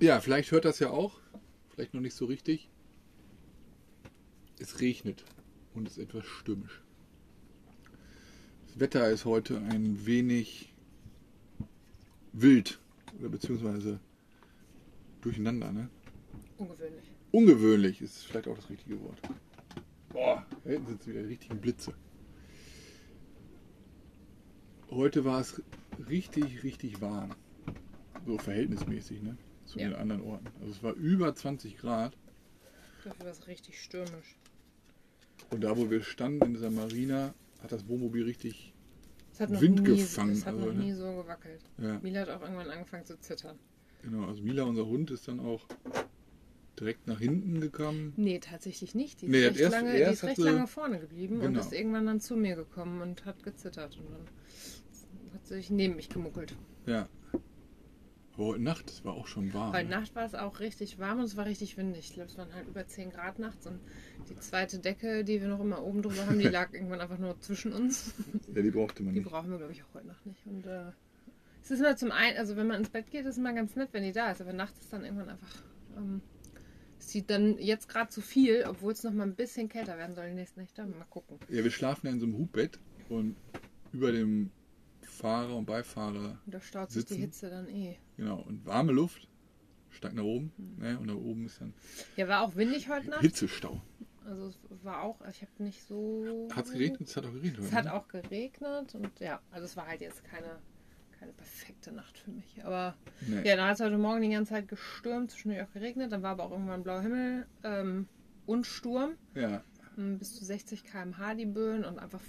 Ja, vielleicht hört das ja auch. Vielleicht noch nicht so richtig. Es regnet und es ist etwas stürmisch. Das Wetter ist heute ein wenig wild oder beziehungsweise durcheinander, ne? Ungewöhnlich. Ungewöhnlich ist vielleicht auch das richtige Wort. Boah, da hinten sind wieder die richtigen Blitze. Heute war es richtig, richtig warm. So verhältnismäßig, ne? Zu Ja. den anderen Orten. Also es war über 20 Grad. Dafür war es richtig stürmisch. Und da, wo wir standen in dieser Marina, hat das Wohnmobil richtig. Es hat noch Wind nie, gefangen, Es hat also, noch ne? nie so gewackelt. Ja, Mila hat auch irgendwann angefangen zu zittern. genau. Also Mila, unser Hund, ist dann auch direkt nach hinten gekommen. Nee, tatsächlich nicht. Die ist Nee, recht, erst- lange, die erst ist recht lange vorne geblieben und Genau. ist irgendwann dann zu mir gekommen und hat gezittert. Und dann sich neben mich gemuckelt. Ja. Aber heute Nacht, es war auch schon warm. Heute ne? Nacht war es auch richtig warm und es war richtig windig. Ich glaube, es waren halt über 10 Grad nachts und die zweite Decke, die wir noch immer oben drüber haben, die lag irgendwann einfach nur zwischen uns. Ja, die brauchte man Die nicht. brauchen wir, glaube ich, auch heute Nacht nicht. Und äh, es ist immer zum einen, also wenn man ins Bett geht, ist es immer ganz nett, wenn die da ist. Aber nachts ist dann irgendwann einfach, ähm, es sieht dann jetzt gerade zu viel, obwohl es noch mal ein bisschen kälter werden soll die nächsten Nächte. Mal gucken. Ja, wir schlafen ja in so einem Hubbett und über dem Fahrer und Beifahrer, Und da staut sich die. Hitze dann eh. genau, und warme Luft steigt nach oben. Ne? Und da oben ist dann Ja, war auch windig heute Nacht. Hitzestau. Also es war auch, ich habe nicht so. Hat es geregnet? Es hat auch geregnet. Es hat ne? auch geregnet und ja, also es war halt jetzt keine, keine perfekte Nacht für mich. Aber Nee. ja, dann hat es heute Morgen die ganze Zeit gestürmt, zwischendurch auch geregnet, dann war aber auch irgendwann blauer Himmel ähm, und Sturm. ja. ähm, Bis zu 60 km/h die Böen und einfach.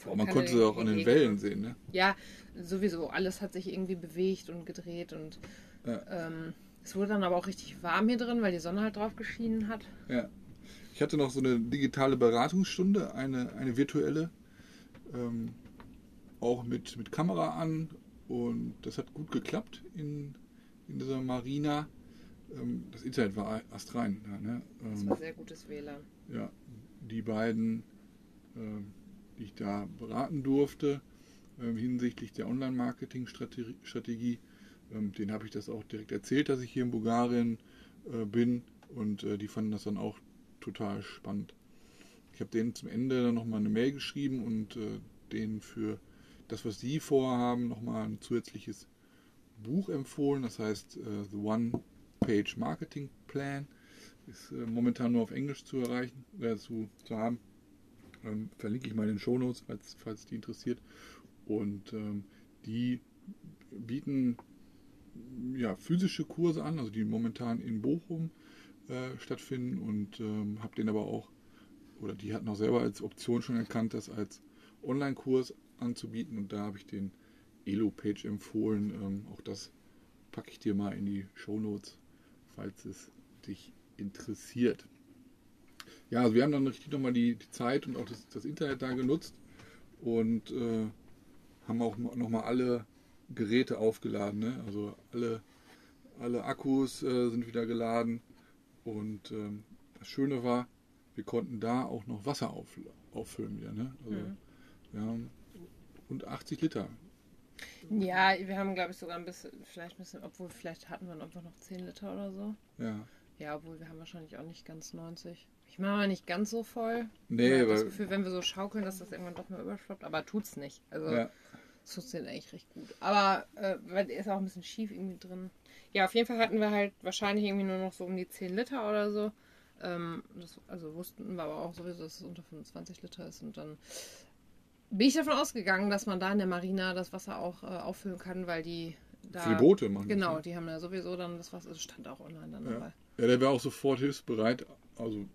Ja, Aber man konnte es auch an den. Wellen sehen, ne? Ja, sowieso. Alles hat sich irgendwie bewegt und gedreht und Ja. ähm, es wurde dann aber auch richtig warm hier drin, weil die Sonne halt drauf geschienen hat. Ja. Ich hatte noch so eine digitale Beratungsstunde, eine, eine virtuelle, ähm, auch mit, mit Kamera an und das hat gut geklappt in, in dieser Marina. Ähm, das Internet war astrein. Da, ne? Das ähm, war sehr gutes WLAN. ja, die beiden, ähm, die ich da beraten durfte, ähm, hinsichtlich der Online-Marketing-Strategie, ähm, denen habe ich das auch direkt erzählt, dass ich hier in Bulgarien äh, bin und äh, die fanden das dann auch total spannend. Ich habe denen zum Ende dann nochmal eine Mail geschrieben und äh, denen für das, was sie vorhaben, nochmal ein zusätzliches Buch empfohlen. Das heißt The One Page Marketing Plan. Ist momentan nur auf Englisch zu erreichen, äh, zu, zu haben. Ähm, verlinke ich mal in den Shownotes, falls, falls die interessiert. Und ähm, die bieten ja, physische Kurse an, also die momentan in Bochum äh, stattfinden und ähm, habe den aber auch, oder die hatten auch selber als Option schon erkannt, das als Online-Kurs anzubieten und da habe ich den Elo-Page empfohlen. Ähm, auch das packe ich dir mal in die Shownotes, falls es dich interessiert. Ja, also wir haben dann richtig nochmal die, die Zeit und auch das, das Internet da genutzt und äh, haben auch nochmal alle Geräte aufgeladen. Ne? Also alle, alle Akkus äh, sind wieder geladen. Und ähm, das Schöne war, wir konnten da auch noch Wasser auf, auffüllen wieder. Ne? Also Mhm. wir haben rund 80 Liter. Ja, wir haben, glaube ich, sogar ein bisschen, vielleicht ein bisschen, obwohl vielleicht hatten wir einfach noch 10 Liter oder so. Ja. Ja, obwohl wir haben wahrscheinlich auch nicht ganz 90. Ich mache mal nicht ganz so voll. Nee, ich habe das Gefühl, wenn wir so schaukeln, dass das irgendwann doch mal überschwappt, aber tut's nicht. Also ja, es funktioniert eigentlich recht gut. Aber äh, weil der ist auch ein bisschen schief irgendwie drin. Ja, auf jeden Fall hatten wir halt wahrscheinlich irgendwie nur noch so um die 10 Liter oder so. Ähm, das, also wussten wir aber auch sowieso, dass es unter 25 Liter ist. Und dann bin ich davon ausgegangen, dass man da in der Marina das Wasser auch äh, auffüllen kann, weil die da. für die Boote machen. das, Genau, ne? die haben ja sowieso dann das Wasser, das stand auch online dann Ja. dabei. Ja, der war auch sofort hilfsbereit. Also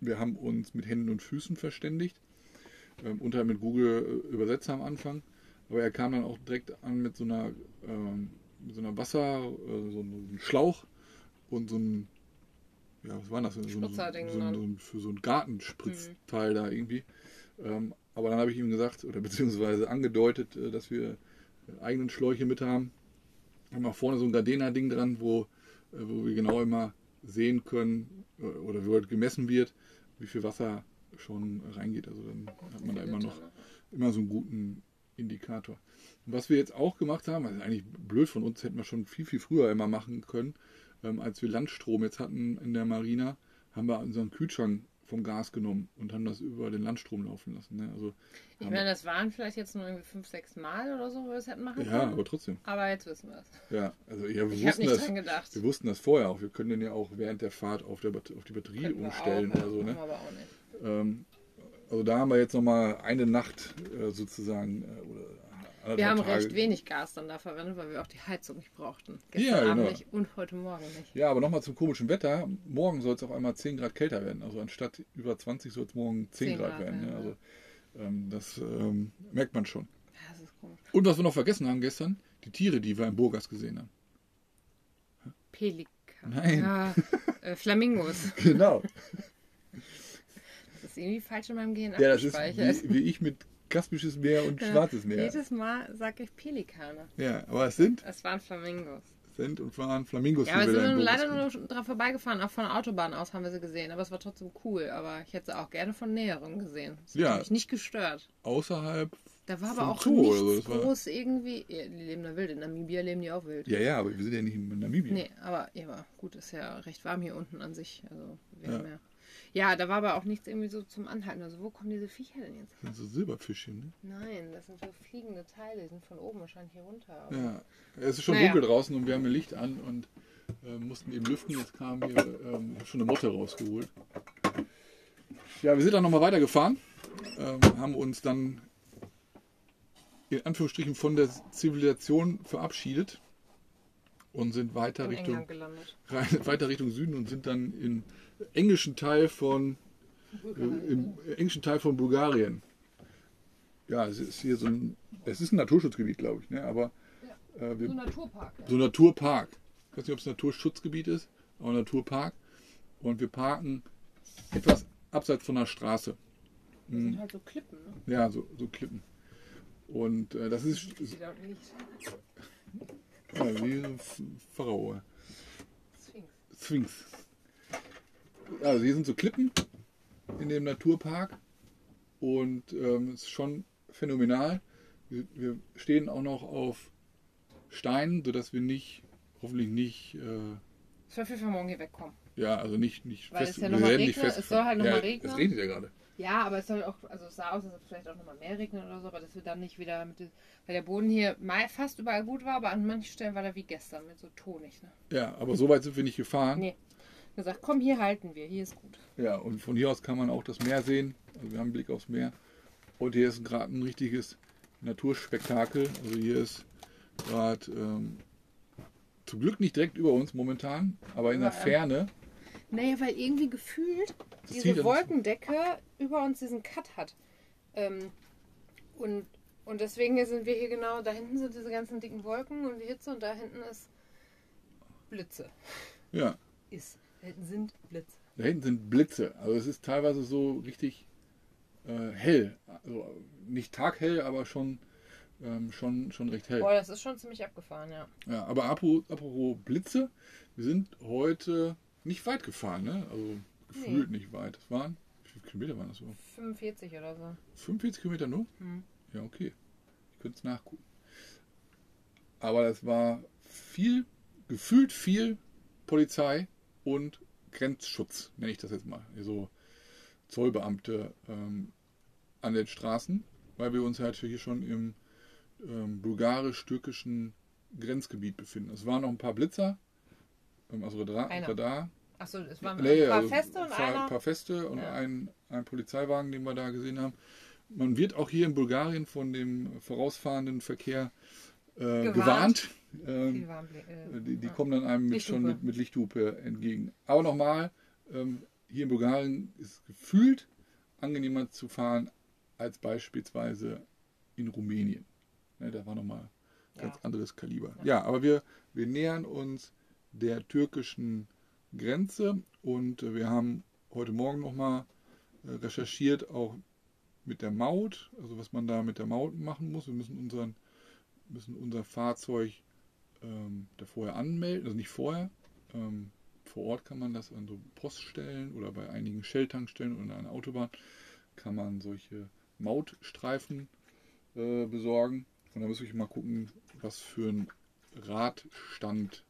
wir haben uns mit Händen und Füßen verständigt. Ähm, unter mit Google äh, Übersetzer am Anfang. Aber er kam dann auch direkt an mit so einer, ähm, mit so einer Wasser, äh, so einem Schlauch und so ein, ja, was war das? So, so, so, so, ein- für so ein Gartenspritzteil da irgendwie. Ähm, aber dann habe ich ihm gesagt, oder beziehungsweise angedeutet, äh, dass wir äh, eigenen Schläuche mit haben. Haben auch vorne so ein Gardena-Ding dran, wo, äh, wo wir genau immer sehen können äh, oder wo halt gemessen wird, wie viel Wasser schon reingeht. Also dann hat man da immer noch immer so einen guten Indikator. Und was wir jetzt auch gemacht haben, also eigentlich blöd von uns, hätten wir schon viel, viel früher immer machen können, ähm, als wir Landstrom jetzt hatten in der Marina, haben wir unseren Kühlschrank vom Gas genommen und haben das über den Landstrom laufen lassen. Ne? Also, Ich meine, das waren vielleicht jetzt nur irgendwie fünf, sechs Mal oder so, wo wir es hätten machen wir- ja, können. aber trotzdem. Aber jetzt wissen wir es. Ja, also ja, wir Ich habe wussten nicht das. dran gedacht. Wir wussten das vorher auch. Wir können den ja auch während der Fahrt auf, der, auf die Batterie Könnten umstellen auch, oder so. Ne? aber auch nicht. Ähm, also da haben wir jetzt nochmal eine Nacht äh, sozusagen äh, oder Wir haben Tage. recht wenig Gas dann da verwendet, weil wir auch die Heizung nicht brauchten. Gestern Ja, Abend genau. nicht und heute Morgen nicht. Ja, aber nochmal zum komischen Wetter. Morgen soll es auf einmal 10 Grad kälter werden. Also anstatt über 20 soll es morgen 10, 10 Grad, Grad werden. ja. Also ähm, das ähm, merkt man schon. Ja, das ist komisch. Und was wir noch vergessen haben gestern, die Tiere, die wir im Burgas gesehen haben. Pelikan. Nein. Ja, äh, Flamingos. Genau. Das ist irgendwie falsch in meinem Gehirn Ja, das ist wie, wie ich mit Kaspisches Meer und Ja, Schwarzes Meer. Jedes Mal sage ich Pelikane. Ja, aber es sind, Es waren Flamingos. sind und waren Flamingos. Ja, aber wir sind leider gesehen nur dran vorbeigefahren. Auch von der Autobahn aus haben wir sie gesehen. Aber es war trotzdem cool. Aber ich hätte sie auch gerne von näherem gesehen. Das Ja. hat mich nicht gestört. Außerhalb. Da war aber auch Zoo nichts oder so, das war- groß irgendwie. Ja, die leben da wild. In Namibia leben die auch wild. Ja, ja, aber wir sind ja nicht in Namibia. Nee, aber ja, gut, ist ja recht warm hier unten an sich. Also wir Ja. haben ja. Ja, da war aber auch nichts irgendwie so zum Anhalten. Also wo kommen diese Viecher denn jetzt? Das sind so Silberfischchen, ne? Nein, das sind so fliegende Teile, die sind von oben wahrscheinlich hier runter. Ja. Es ist schon Naja. dunkel draußen und wir haben ein Licht an und äh, mussten eben lüften. Jetzt kam hier ähm, schon eine Motte rausgeholt. Ja, wir sind dann nochmal weitergefahren, ähm, haben uns dann in Anführungsstrichen von der Zivilisation verabschiedet und sind weiter in Richtung, weiter Richtung Süden und sind dann im englischen Teil von äh, im englischen Teil von Bulgarien. Ja, es ist hier so ein, es ist ein Naturschutzgebiet, glaube ich, ne? aber äh, wir, So ein Naturpark. So ein Naturpark. Ich weiß nicht, ob es ein Naturschutzgebiet ist, aber ein Naturpark. Und wir parken etwas abseits von der Straße. Das sind halt so Klippen, ne? Ja, so, so Klippen. Und äh, das ist, ist Die da nicht. ja, wie Pharao. Sphinx. Sphinx. Also hier sind so Klippen in dem Naturpark und ähm, es ist schon phänomenal. Wir, wir stehen auch noch auf Steinen, sodass wir nicht, hoffentlich nicht, äh, auf jeden Fall morgen hier wegkommen. ja, also nicht, nicht Weil fest, es ja wir werden nicht regnet, fest. es soll halt noch ja, regnen. Es regnet ja gerade. Ja, aber es soll auch, also es sah aus, als ob es vielleicht auch nochmal mehr regnet oder so, aber dass wir dann nicht wieder mit, weil der Boden hier mal fast überall gut war, aber an manchen Stellen war der wie gestern mit so tonig. Ne? Ja, aber so weit sind wir nicht gefahren. Nee. Gesagt, komm, hier halten wir, hier ist gut. Ja, und von hier aus kann man auch das Meer sehen. Also wir haben einen Blick aufs Meer. Und hier ist gerade ein richtiges Naturspektakel. Also hier ist gerade ähm, zum Glück nicht direkt über uns momentan, aber in der Ja, ähm, Ferne. Naja, weil irgendwie gefühlt Das diese Wolkendecke über uns diesen Cut hat. Ähm, und, und deswegen sind wir hier genau, da hinten sind diese ganzen dicken Wolken und die Hitze und da hinten ist Blitze. Ja, Ist. Da hinten sind Blitze. da hinten sind Blitze. Also es ist teilweise so richtig äh, hell. Also nicht taghell, aber schon, ähm, schon, schon recht hell. Boah, das ist schon ziemlich abgefahren, ja. Ja, aber apropos, apropos Blitze, wir sind heute nicht weit gefahren, ne? Also gefühlt nicht weit. Es waren, wie viele Kilometer waren das so? 45 oder so. 45 Kilometer nur? Hm. Ja, okay. Ich könnte es nachgucken. Aber das war viel, gefühlt viel Polizei und Grenzschutz, nenne ich das jetzt mal. So Zollbeamte ähm, an den Straßen, weil wir uns halt hier schon im ähm, bulgarisch-türkischen Grenzgebiet befinden. Es waren noch ein paar Blitzer, ähm, also Radar. Einer. Radar. Achso, es waren Nee, ein paar also Feste und paar, einer. paar Feste und Ja. ein, ein Polizeiwagen, den wir da gesehen haben. Man wird auch hier in Bulgarien von dem vorausfahrenden Verkehr äh, Gewarnt. gewarnt. Ähm, Die äh, die die ja. kommen dann einem mit, schon mit, mit Lichthupe entgegen. Aber nochmal, ähm, hier in Bulgarien ist gefühlt angenehmer zu fahren als beispielsweise in Rumänien. Ne, da war nochmal ganz Ja. anderes Kaliber. Ja. Ja, aber wir, wir nähern uns der türkischen Grenze und äh, wir haben heute Morgen nochmal äh, recherchiert, auch mit der Maut, also was man da mit der Maut machen muss. Wir müssen, unseren, müssen unser Fahrzeug ähm, da vorher anmelden, also nicht vorher. Ähm, vor Ort kann man das an so Poststellen oder bei einigen Shell-Tankstellen oder an der Autobahn kann man solche Mautstreifen äh, besorgen. Und da muss ich mal gucken, was für ein Radstand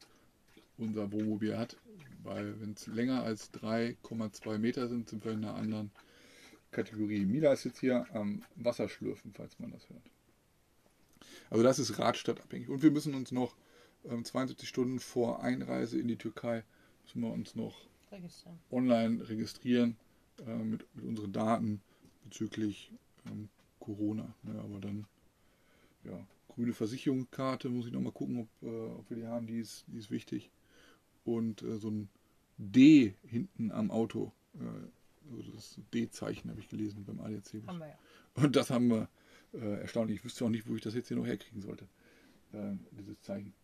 unser Wohnmobil hat. Weil wenn es länger als 3,2 Meter sind, sind wir in einer anderen Kategorie. Mila ist jetzt hier am Wasserschlürfen, falls man das hört. Also das ist Radstadtabhängig. Und wir müssen uns noch ähm, 72 Stunden vor Einreise in die Türkei, müssen wir uns noch Registrieren. online registrieren äh, mit, mit unseren Daten bezüglich ähm, Corona. Ne? Aber dann, ja, grüne Versicherungskarte muss ich nochmal gucken, ob, äh, ob wir die haben, die ist, die ist wichtig. Und äh, so ein D hinten am Auto, also das D-Zeichen habe ich gelesen beim ADAC. Haben wir ja. Und das haben wir äh, erstaunlich. Ich wüsste auch nicht, wo ich das jetzt hier noch herkriegen sollte, äh, dieses Zeichen.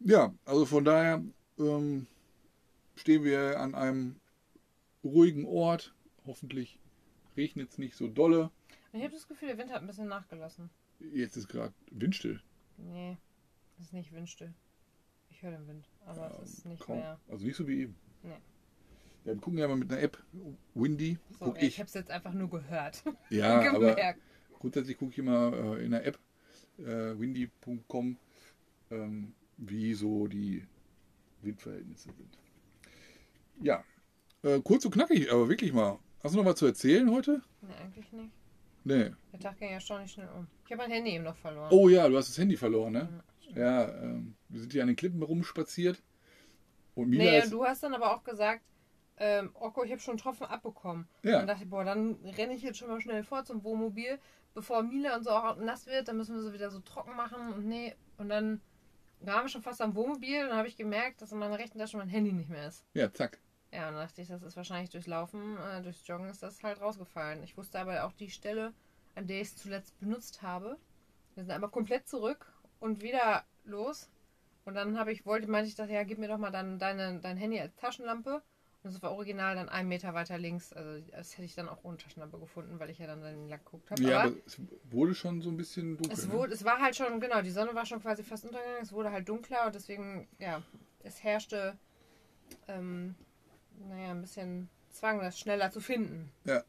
Ja, also von daher ähm, stehen wir an einem ruhigen Ort. Hoffentlich regnet es nicht so dolle. Ich habe das Gefühl, der Wind hat ein bisschen nachgelassen. Jetzt ist gerade windstill. Nee, das ist nicht windstill. Ich höre den Wind, aber Ja, es ist nicht kaum. mehr. Also nicht so wie eben. Nee. Ja, wir gucken ja mal mit einer App. Windy So, gucke ich ich. habe es jetzt einfach nur gehört. Ja, aber. Grundsätzlich gucke ich immer äh, in der App äh, windy.com, ähm, wie so die Windverhältnisse sind. Ja, äh, kurz und knackig, aber wirklich mal. Hast du noch was zu erzählen heute? Nee, eigentlich nicht. Nee. Der Tag ging erstaunlich schnell um. Ich habe mein Handy eben noch verloren. Oh ja, du hast das Handy verloren, ne? Ja, Ja, ähm, wir sind hier an den Klippen rumspaziert. Und Mila Nee, ist, und du hast dann aber auch gesagt, ähm, Okko, ich habe schon einen Tropfen abbekommen. Ja. Und dachte ich, boah, dann renne ich jetzt schon mal schnell vor zum Wohnmobil, bevor Mila und so auch nass wird, dann müssen wir so wieder so trocken machen und nee. Und dann waren wir schon fast am Wohnmobil und dann habe ich gemerkt, dass in meiner rechten Tasche mein Handy nicht mehr ist. ja, zack. Ja, und dann dachte ich, das ist wahrscheinlich durchs Laufen, äh, durchs Joggen ist das halt rausgefallen. Ich wusste aber auch die Stelle, an der ich es zuletzt benutzt habe. Wir sind einmal komplett zurück und wieder los. Und dann habe ich, wollte, meinte ich, dachte, ja, gib mir doch mal dann deine, dein Handy als Taschenlampe. Und das war original dann einen Meter weiter links. Also das hätte ich dann auch ohne Taschenlampe gefunden, weil ich ja dann den Lack geguckt habe. Ja, aber aber es wurde schon so ein bisschen dunkel. es, ne? wurde, es war halt schon, genau, die Sonne war schon quasi fast untergegangen. Es wurde halt dunkler und deswegen, ja, es herrschte, ähm, naja, ein bisschen Zwang, das schneller zu finden. Ja.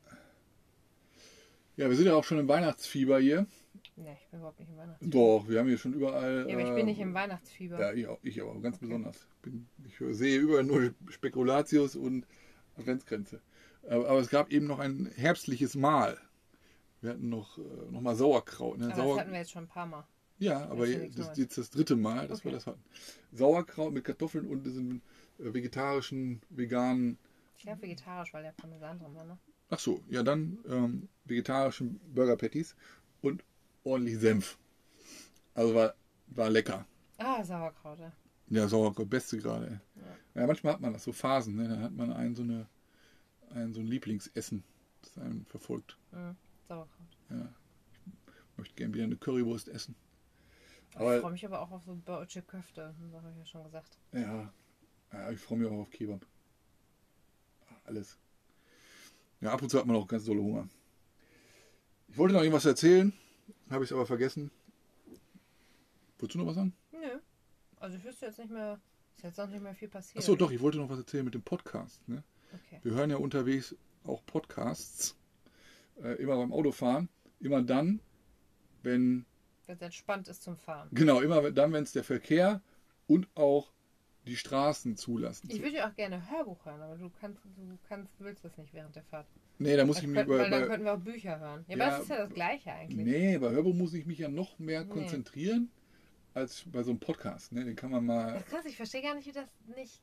Ja, wir sind ja auch schon im Weihnachtsfieber hier. Ne, ich bin überhaupt nicht im Weihnachtsfieber. Doch, wir haben hier schon überall. Ja, aber ich bin nicht im Weihnachtsfieber. Ja, ich auch, ich aber ganz Okay. besonders. Bin, ich sehe überall nur Spekulatius und Adventsgrenze. Aber, aber es gab eben noch ein herbstliches Mahl. Wir hatten noch, äh, noch mal Sauerkraut. Ne? aber Sauer das hatten wir jetzt schon ein paar Mal. ja, aber das ist jetzt das dritte Mal, dass wir Okay. das hatten. Sauerkraut mit Kartoffeln und diesem äh, vegetarischen, veganen Ich glaube vegetarisch, weil der Parmesan drin war, ne? Ach so, ja dann ähm, vegetarischen Burger Patties und ordentlich Senf. Also war, war lecker. Ah, Sauerkraut, ja. Ja, Sauerkraut, beste gerade. ey. Ja. manchmal hat man das so Phasen, ne? dann hat man einen so, eine, ein so ein Lieblingsessen, das einen verfolgt. Mhm. Sauerkraut. Ja. Ich möchte gerne wieder eine Currywurst essen. ich Aber freue mich aber auch auf so deutsche Köfte, das habe ich ja schon gesagt. ja, ja, ich freue mich auch auf Kebab. Alles. Ja, ab und zu hat man auch ganz dolle Hunger. Ich wollte noch irgendwas erzählen, habe ich es aber vergessen. Wolltest du noch was sagen? Nö. Also ich wüsste jetzt nicht mehr, ist jetzt noch nicht mehr viel passiert. Achso, doch, ich wollte noch was erzählen mit dem Podcast. Ne? Okay. Wir hören ja unterwegs auch Podcasts. Äh, immer beim Autofahren. Immer dann, wenn, Wenn es entspannt ist zum Fahren. genau, immer dann, wenn es der Verkehr und auch die Straßen zulassen. Ich würde ja auch gerne Hörbuch hören, aber du kannst, du kannst, du willst das nicht während der Fahrt. nee, da muss Dann ich mich über. weil dann könnten wir auch Bücher hören. Ja, Ja, aber das ist ja das Gleiche eigentlich. nee, bei Hörbuch muss ich mich ja noch mehr Nee. konzentrieren als bei so einem Podcast. Ne? Den kann man mal. Das ist krass, ich verstehe gar nicht, wie das nicht.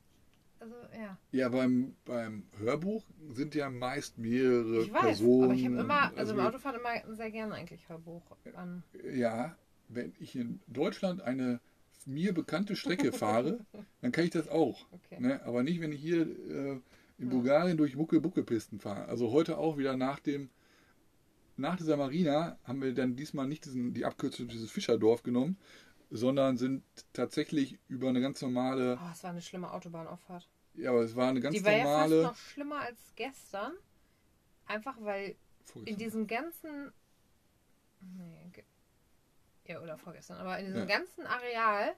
Also, ja. Ja, beim, beim Hörbuch sind ja meist mehrere Ich weiß, Personen. aber ich habe immer, also im wir- Autofahren immer sehr gerne eigentlich Hörbuch an. Ja, wenn ich in Deutschland eine mir bekannte Strecke fahre, dann kann ich das auch. Okay. Ne? Aber nicht, wenn ich hier äh, in Ja. Bulgarien durch Mucke-Bucke-Pisten fahre. Also heute auch wieder nach dem, nach dieser Marina haben wir dann diesmal nicht diesen, die Abkürzung dieses Fischerdorf genommen, sondern sind tatsächlich über eine ganz normale, Oh, es war eine schlimme Autobahnauffahrt. ja, aber es war eine ganz Die war ja fast normale. noch schlimmer als gestern. Einfach weil in diesem ganzen. Nee, ja, oder vorgestern. Aber in diesem Ja. ganzen Areal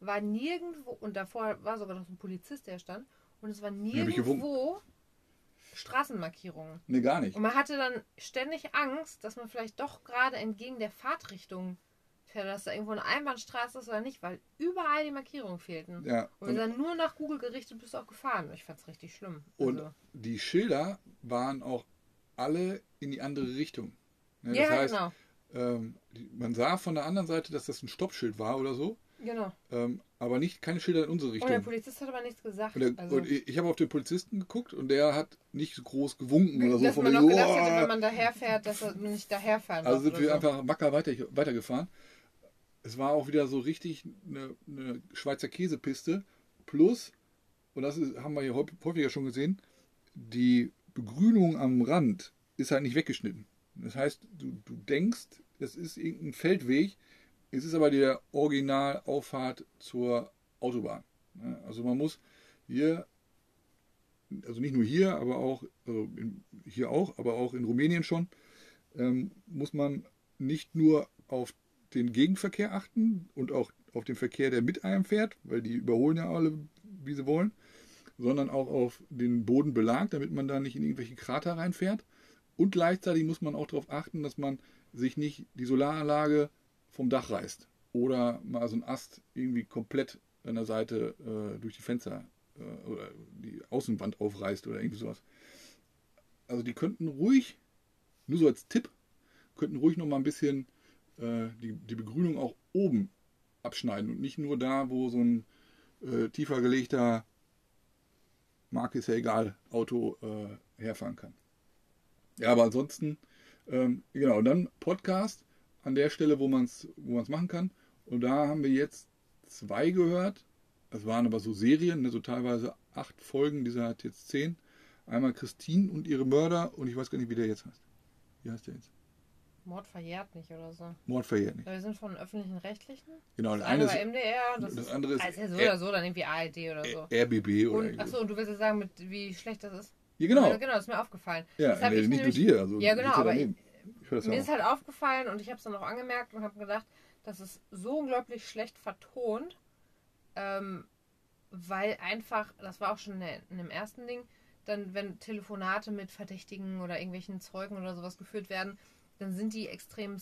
war nirgendwo. Und davor war sogar noch so ein Polizist, der stand. Und es war nirgendwo Straßenmarkierungen. Nee, gar nicht. Und man hatte dann ständig Angst, dass man vielleicht doch gerade entgegen der Fahrtrichtung dass da irgendwo eine Einbahnstraße ist oder nicht, weil überall die Markierungen fehlten. Ja, Und wir sind nur nach Google gerichtet bist du auch gefahren. Ich fand's richtig schlimm. Und Also, die Schilder waren auch alle in die andere Richtung. Ne, ja, das heißt, genau. Ähm, man sah von der anderen Seite, dass das ein Stoppschild war oder so, Genau. ähm, aber nicht keine Schilder in unsere Und der Richtung. Polizist hat aber nichts gesagt. Und, der, also, und ich ich habe auf den Polizisten geguckt und der hat nicht so groß gewunken oder so. dass von man noch gedacht "Oh!" hätte, wenn man daherfährt, dass er nicht daherfahren Also sind wir so. einfach wacker weiter, weitergefahren. Es war auch wieder so richtig eine, eine Schweizer Käsepiste. Plus, und das ist, haben wir hier häufig- häufiger schon gesehen, die Begrünung am Rand ist halt nicht weggeschnitten. Das heißt, du, du denkst, es ist irgendein Feldweg, es ist aber der Originalauffahrt zur Autobahn. Also man muss hier, also nicht nur hier, aber auch, also hier auch, aber auch in Rumänien schon, ähm, muss man nicht nur auf den Gegenverkehr achten und auch auf den Verkehr, der mit einem fährt, weil die überholen ja alle, wie sie wollen, sondern auch auf den Bodenbelag, damit man da nicht in irgendwelche Krater reinfährt. Und gleichzeitig muss man auch darauf achten, dass man sich nicht die Solaranlage vom Dach reißt oder mal so ein Ast irgendwie komplett an der Seite äh, durch die Fenster äh, oder die Außenwand aufreißt oder irgendwie sowas. Also die könnten ruhig, nur so als Tipp, könnten ruhig noch mal ein bisschen äh, die, die Begrünung auch oben abschneiden und nicht nur da, wo so ein äh, tiefer gelegter Marke ist ja egal, Auto äh, herfahren kann. Ja, aber ansonsten, ähm, genau, und dann Podcast an der Stelle, wo man es wo man's machen kann. Und da haben wir jetzt zwei gehört. Das waren aber so Serien, ne, so teilweise acht Folgen, dieser hat jetzt zehn. Einmal Christine und ihre Mörder und ich weiß gar nicht, wie der jetzt heißt. Wie heißt der jetzt? Mord verjährt nicht oder so. Mord verjährt nicht. Wir sind von öffentlichen Rechtlichen. Genau, Das eine ist MDR, das, das ist, andere ist also ja so R- oder so, dann irgendwie ARD oder so. RBB oder Und, achso, und du willst jetzt sagen, mit, wie schlecht das ist? Ja, genau. Ja, genau, das ist mir aufgefallen. Ja, nee, ich nicht nur nämlich- dir. Also Ja, genau, aber ich das Mir ist halt aufgefallen und ich habe es dann auch angemerkt und habe gedacht, das ist so unglaublich schlecht vertont, ähm, weil einfach, das war auch schon in dem ersten Ding, dann wenn Telefonate mit Verdächtigen oder irgendwelchen Zeugen oder sowas geführt werden, dann sind die extrem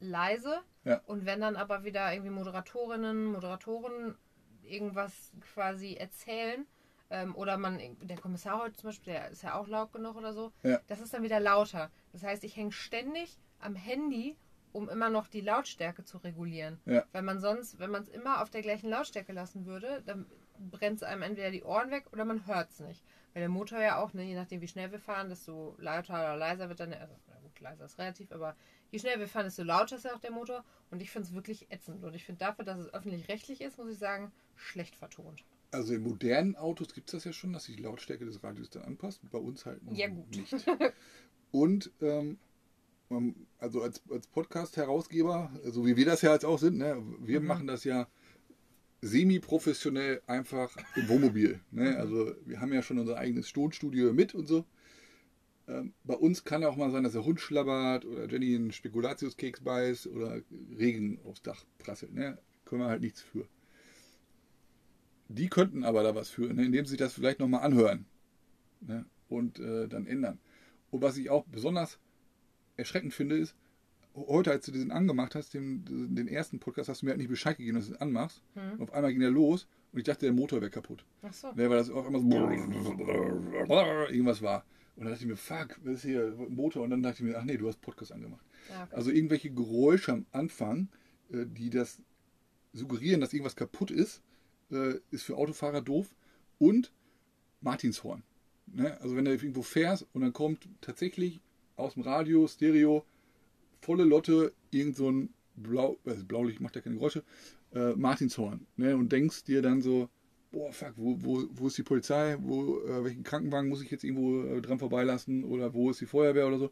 leise Ja. und wenn dann aber wieder irgendwie Moderatorinnen, Moderatoren irgendwas quasi erzählen ähm, oder man, der Kommissar heute zum Beispiel, der ist ja auch laut genug oder so, Ja. das ist dann wieder lauter. Das heißt, ich hänge ständig am Handy, um immer noch die Lautstärke zu regulieren. Ja. Weil man sonst, wenn man es immer auf der gleichen Lautstärke lassen würde, dann brennt es einem entweder die Ohren weg oder man hört es nicht. Weil der Motor ja auch, ne, je nachdem wie schnell wir fahren, desto lauter oder leiser wird dann, also gut, leiser ist relativ, aber je schneller wir fahren, desto lauter ist ja auch der Motor. Und ich finde es wirklich ätzend. Und ich finde dafür, dass es öffentlich-rechtlich ist, muss ich sagen, schlecht vertont. Also in modernen Autos gibt es das ja schon, dass sich die Lautstärke des Radios dann anpasst. Bei uns halt noch Ja, gut. nicht. Und ähm, also als, als Podcast-Herausgeber, so wie wir das ja jetzt auch sind, ne, wir Mhm. machen das ja semi-professionell einfach im Wohnmobil. Mhm. Ne? Also wir haben ja schon unser eigenes Tonstudio mit und so. Ähm, bei uns kann auch mal sein, dass der Hund schlabbert oder Jenny einen Spekulatiuskeks beißt oder Regen aufs Dach prasselt. Ne? Können wir halt nichts für. Die könnten aber da was für, ne? indem sie das vielleicht nochmal anhören ne? und äh, dann ändern. Und was ich auch besonders erschreckend finde, ist, heute, als du diesen angemacht hast, den, den ersten Podcast, hast du mir halt nicht Bescheid gegeben, dass du es anmachst. Hm. Und auf einmal ging der los und ich dachte, der Motor wäre kaputt. Ach so. Ne, weil das auf einmal so irgendwas war. Und dann dachte ich mir, fuck, was ist hier Motor? Und dann dachte ich mir, ach nee, du hast Podcast angemacht. Ja, okay. Also irgendwelche Geräusche am Anfang, äh, die das suggerieren, dass irgendwas kaputt ist, äh, ist für Autofahrer doof. Und Martinshorn. Ne? Also wenn du irgendwo fährst und dann kommt tatsächlich aus dem Radio, Stereo, volle Lotte, irgend so ein Blau, also Blaulicht macht ja keine Geräusche, äh, Martinshorn. Ne? Und denkst dir dann so, boah, fuck, wo, wo, wo ist die Polizei? Wo, äh, welchen Krankenwagen muss ich jetzt irgendwo äh, dran vorbeilassen? Oder wo ist die Feuerwehr oder so?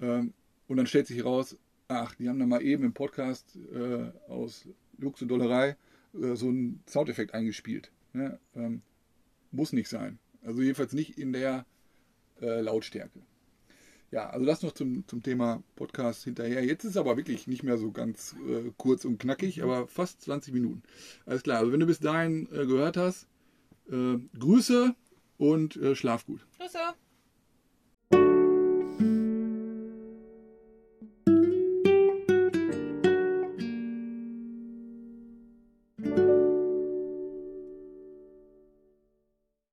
Ähm, und dann stellt sich heraus, ach, die haben da mal eben im Podcast äh, aus Lux und Dollerei äh, so einen Soundeffekt eingespielt. Ne? Ähm, muss nicht sein. Also jedenfalls nicht in der äh, Lautstärke. Ja, also das noch zum, zum Thema Podcast hinterher. Jetzt ist es aber wirklich nicht mehr so ganz äh, kurz und knackig, aber fast 20 Minuten. Alles klar, also wenn du bis dahin äh, gehört hast, äh, Grüße und schlaf gut. Grüße.